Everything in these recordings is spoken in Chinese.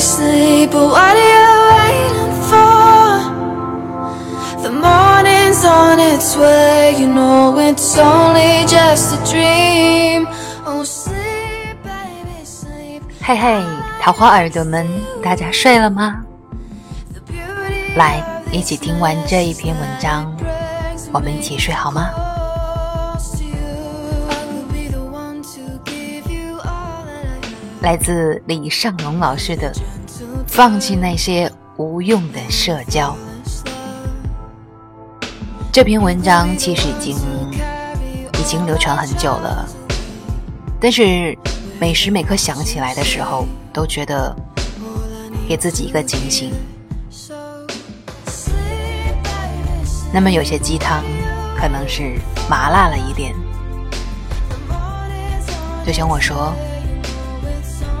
sleep, but what are you waiting for? The morning's on its way, you know it's only just a dream. Oh, sleep, baby, sleep. 嘿嘿，桃花耳朵们，大家睡了吗？The beauty 来，一起听完这一篇文章，brings 我们一起睡好吗？close to you. I will be the one to give you all that I 来自李尚龙老师的《to 放弃那些无用的社交》这篇文章，其实已经已经流传很久了，但是每时每刻想起来的时候，都觉得给自己一个警醒。那么有些鸡汤可能是麻辣了一点，就像我说，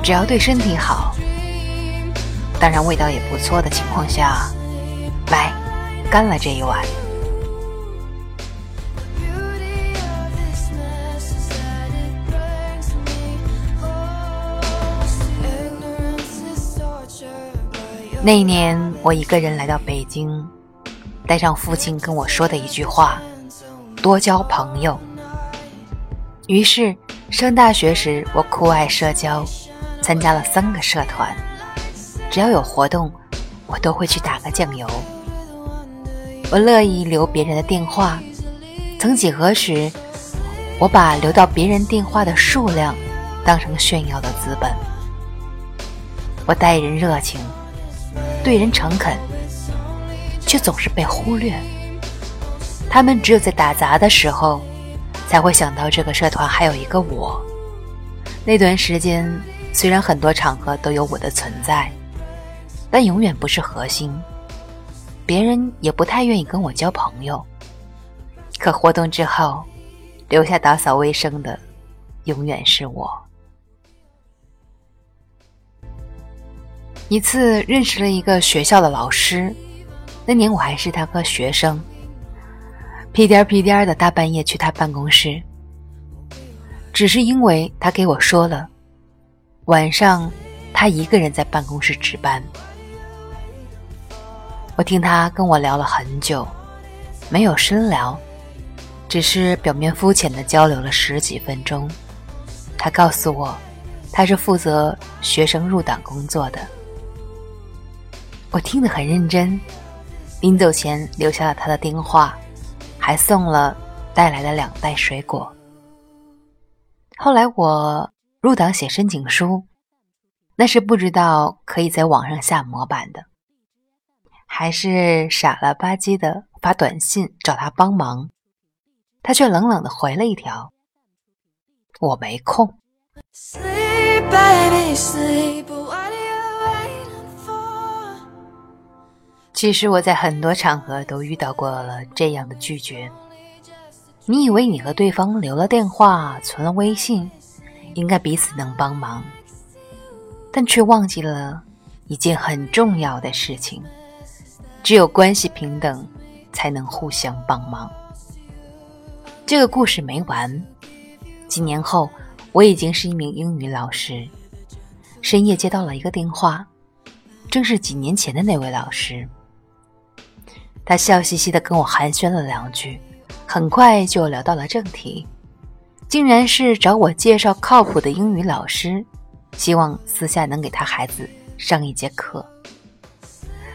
只要对身体好，当然味道也不错的情况下，来，干了这一碗。那一年我一个人来到北京，带上父亲跟我说的一句话，多交朋友。于是上大学时，我酷爱社交，参加了三个社团。只要有活动，我都会去打个酱油。我乐意留别人的电话，曾几何时，我把留到别人电话的数量当成炫耀的资本。我待人热情，对人诚恳，却总是被忽略。他们只有在打杂的时候，才会想到这个社团还有一个我。那段时间，虽然很多场合都有我的存在，但永远不是核心。别人也不太愿意跟我交朋友。可活动之后，留下打扫卫生的，永远是我。一次认识了一个学校的老师，那年我还是他个学生，屁颠儿屁颠儿的大半夜去他办公室，只是因为他给我说了，晚上他一个人在办公室值班。我听他跟我聊了很久，没有深聊，只是表面肤浅的交流了十几分钟。他告诉我，他是负责学生入党工作的。我听得很认真，临走前留下了他的电话，还送了带来的两袋水果。后来我入党写申请书，那是不知道可以在网上下模板的，还是傻了吧唧的发短信找他帮忙，他却冷冷的回了一条：“我没空。”其实我在很多场合都遇到过了这样的拒绝。你以为你和对方留了电话、存了微信，应该彼此能帮忙，但却忘记了一件很重要的事情：只有关系平等，才能互相帮忙。这个故事没完。几年后，我已经是一名英语老师，深夜接到了一个电话，正是几年前的那位老师。他笑嘻嘻的跟我寒暄了两句，很快就聊到了正题，竟然是找我介绍靠谱的英语老师，希望私下能给他孩子上一节课。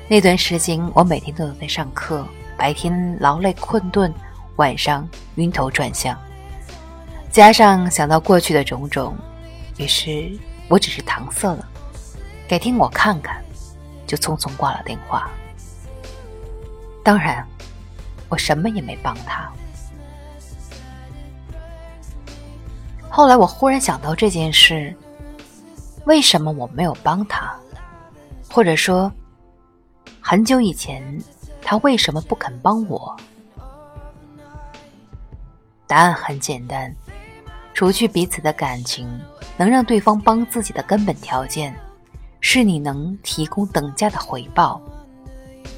那段时间，我每天都有在上课，白天劳累困顿，晚上晕头转向，加上想到过去的种种，于是我只是搪塞了，改天我看看，就匆匆挂了电话。当然，我什么也没帮他。后来我忽然想到这件事，为什么我没有帮他？或者说，很久以前他为什么不肯帮我？答案很简单，除去彼此的感情，能让对方帮自己的根本条件，是你能提供等价的回报。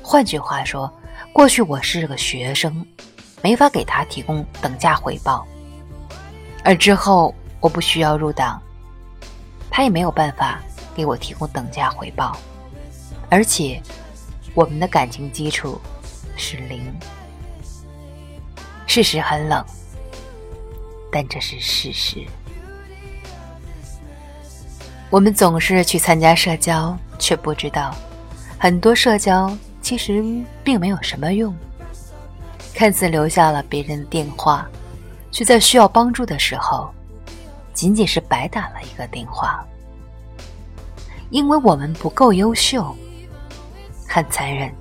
换句话说，过去我是个学生，没法给他提供等价回报，而之后我不需要入党，他也没有办法给我提供等价回报，而且我们的感情基础是零。事实很冷，但这是事实。我们总是去参加社交，却不知道很多社交其实并没有什么用。看似留下了别人的电话，却在需要帮助的时候，仅仅是白打了一个电话。因为我们不够优秀，很残忍。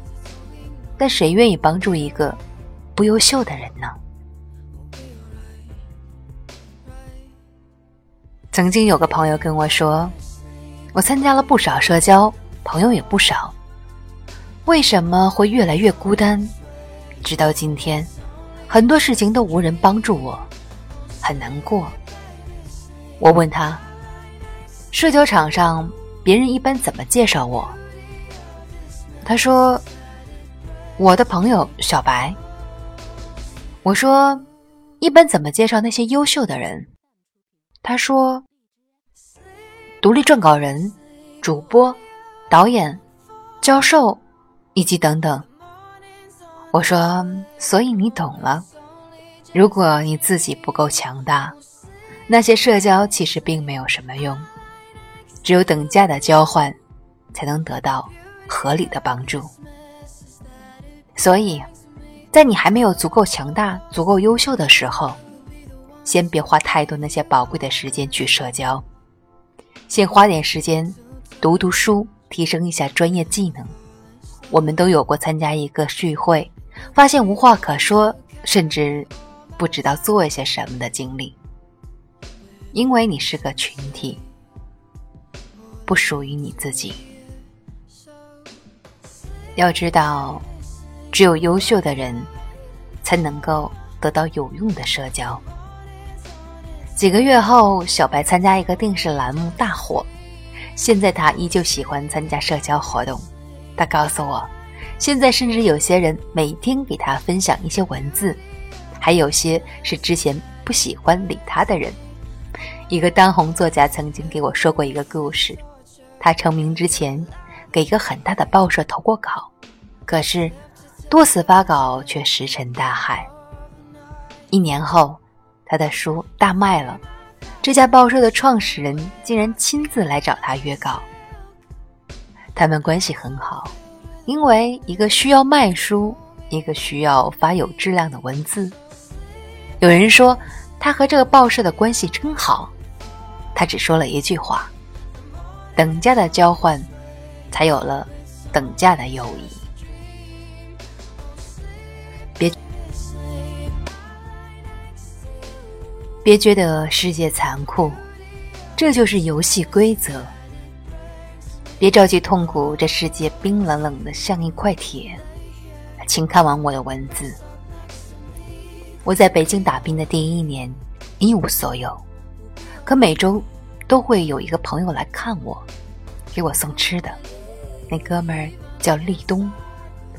但谁愿意帮助一个不优秀的人呢？曾经有个朋友跟我说：“我参加了不少社交，朋友也不少，为什么会越来越孤单？直到今天，很多事情都无人帮助我，很难过。”我问他：“社交场上别人一般怎么介绍我？”他说：“我的朋友小白。”我说：“一般怎么介绍那些优秀的人？”他说：“独立撰稿人、主播、导演、教授，以及等等。”我说：“所以你懂了。如果你自己不够强大，那些社交其实并没有什么用。只有等价的交换，才能得到合理的帮助。所以，在你还没有足够强大、足够优秀的时候。”先别花太多那些宝贵的时间去社交，先花点时间读读书，提升一下专业技能。我们都有过参加一个聚会，发现无话可说，甚至不知道做一些什么的经历。因为你是个群体，不属于你自己。要知道，只有优秀的人才能够得到有用的社交。几个月后，小白参加一个电视栏目大火。现在他依旧喜欢参加社交活动。他告诉我，现在甚至有些人每天给他分享一些文字，还有些是之前不喜欢理他的人。一个当红作家曾经给我说过一个故事：他成名之前，给一个很大的报社投过稿，可是多次发稿却石沉大海。一年后。他的书大卖了，这家报社的创始人竟然亲自来找他约稿。他们关系很好，因为一个需要卖书，一个需要发有质量的文字。有人说他和这个报社的关系真好，他只说了一句话：“等价的交换，才有了等价的友谊。”别别觉得世界残酷，这就是游戏规则。别着急痛苦，这世界冰冷冷的像一块铁。请看完我的文字。我在北京打拼的第一年，一无所有，可每周都会有一个朋友来看我，给我送吃的。那哥们儿叫立冬，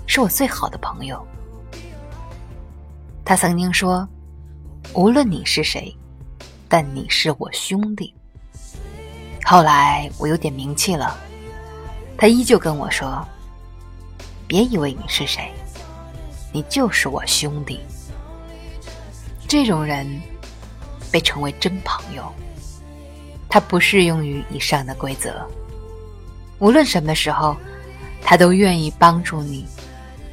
是我最好的朋友。他曾经说。无论你是谁，但你是我兄弟。后来我有点名气了，他依旧跟我说：“别以为你是谁，你就是我兄弟。”这种人被称为真朋友。他不适用于以上的规则。无论什么时候，他都愿意帮助你，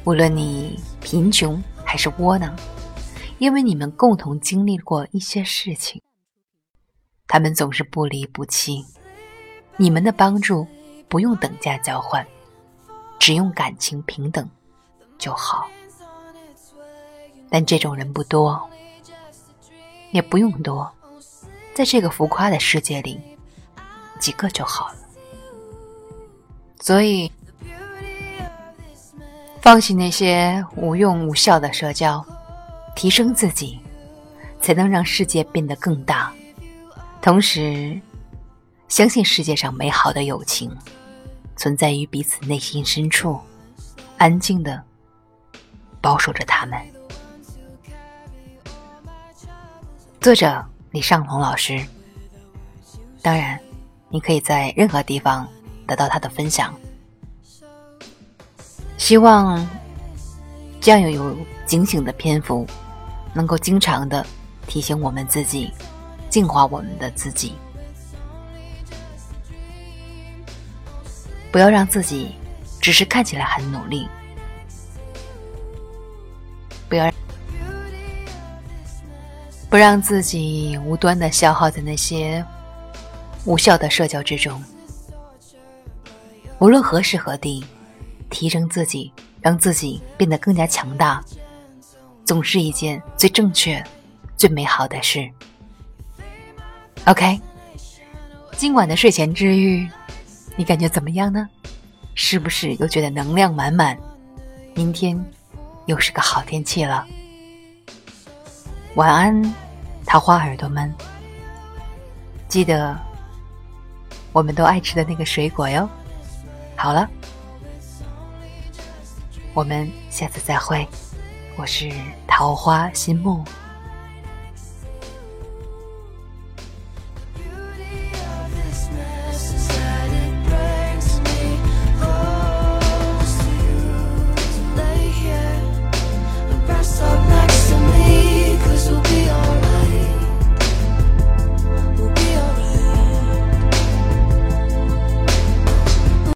无论你贫穷还是窝囊。因为你们共同经历过一些事情，他们总是不离不弃。你们的帮助不用等价交换，只用感情平等就好。但这种人不多，也不用多，在这个浮夸的世界里，几个就好了。所以，放弃那些无用无效的社交。提升自己，才能让世界变得更大。同时，相信世界上美好的友情存在于彼此内心深处，安静的保守着他们。作者李尚龙老师。当然，你可以在任何地方得到他的分享。希望这样有警醒的篇幅，能够经常的提醒我们自己，净化我们的自己，不要让自己只是看起来很努力，不要不让自己无端的消耗在那些无效的社交之中。无论何时何地。提升自己，让自己变得更加强大，总是一件最正确、最美好的事。OK，今晚的睡前治愈，你感觉怎么样呢？是不是又觉得能量满满？明天又是个好天气了。晚安，桃花耳朵们。记得，我们都爱吃的那个水果哟。好了，我们下次再会。我是桃花心木。Beauty of this man.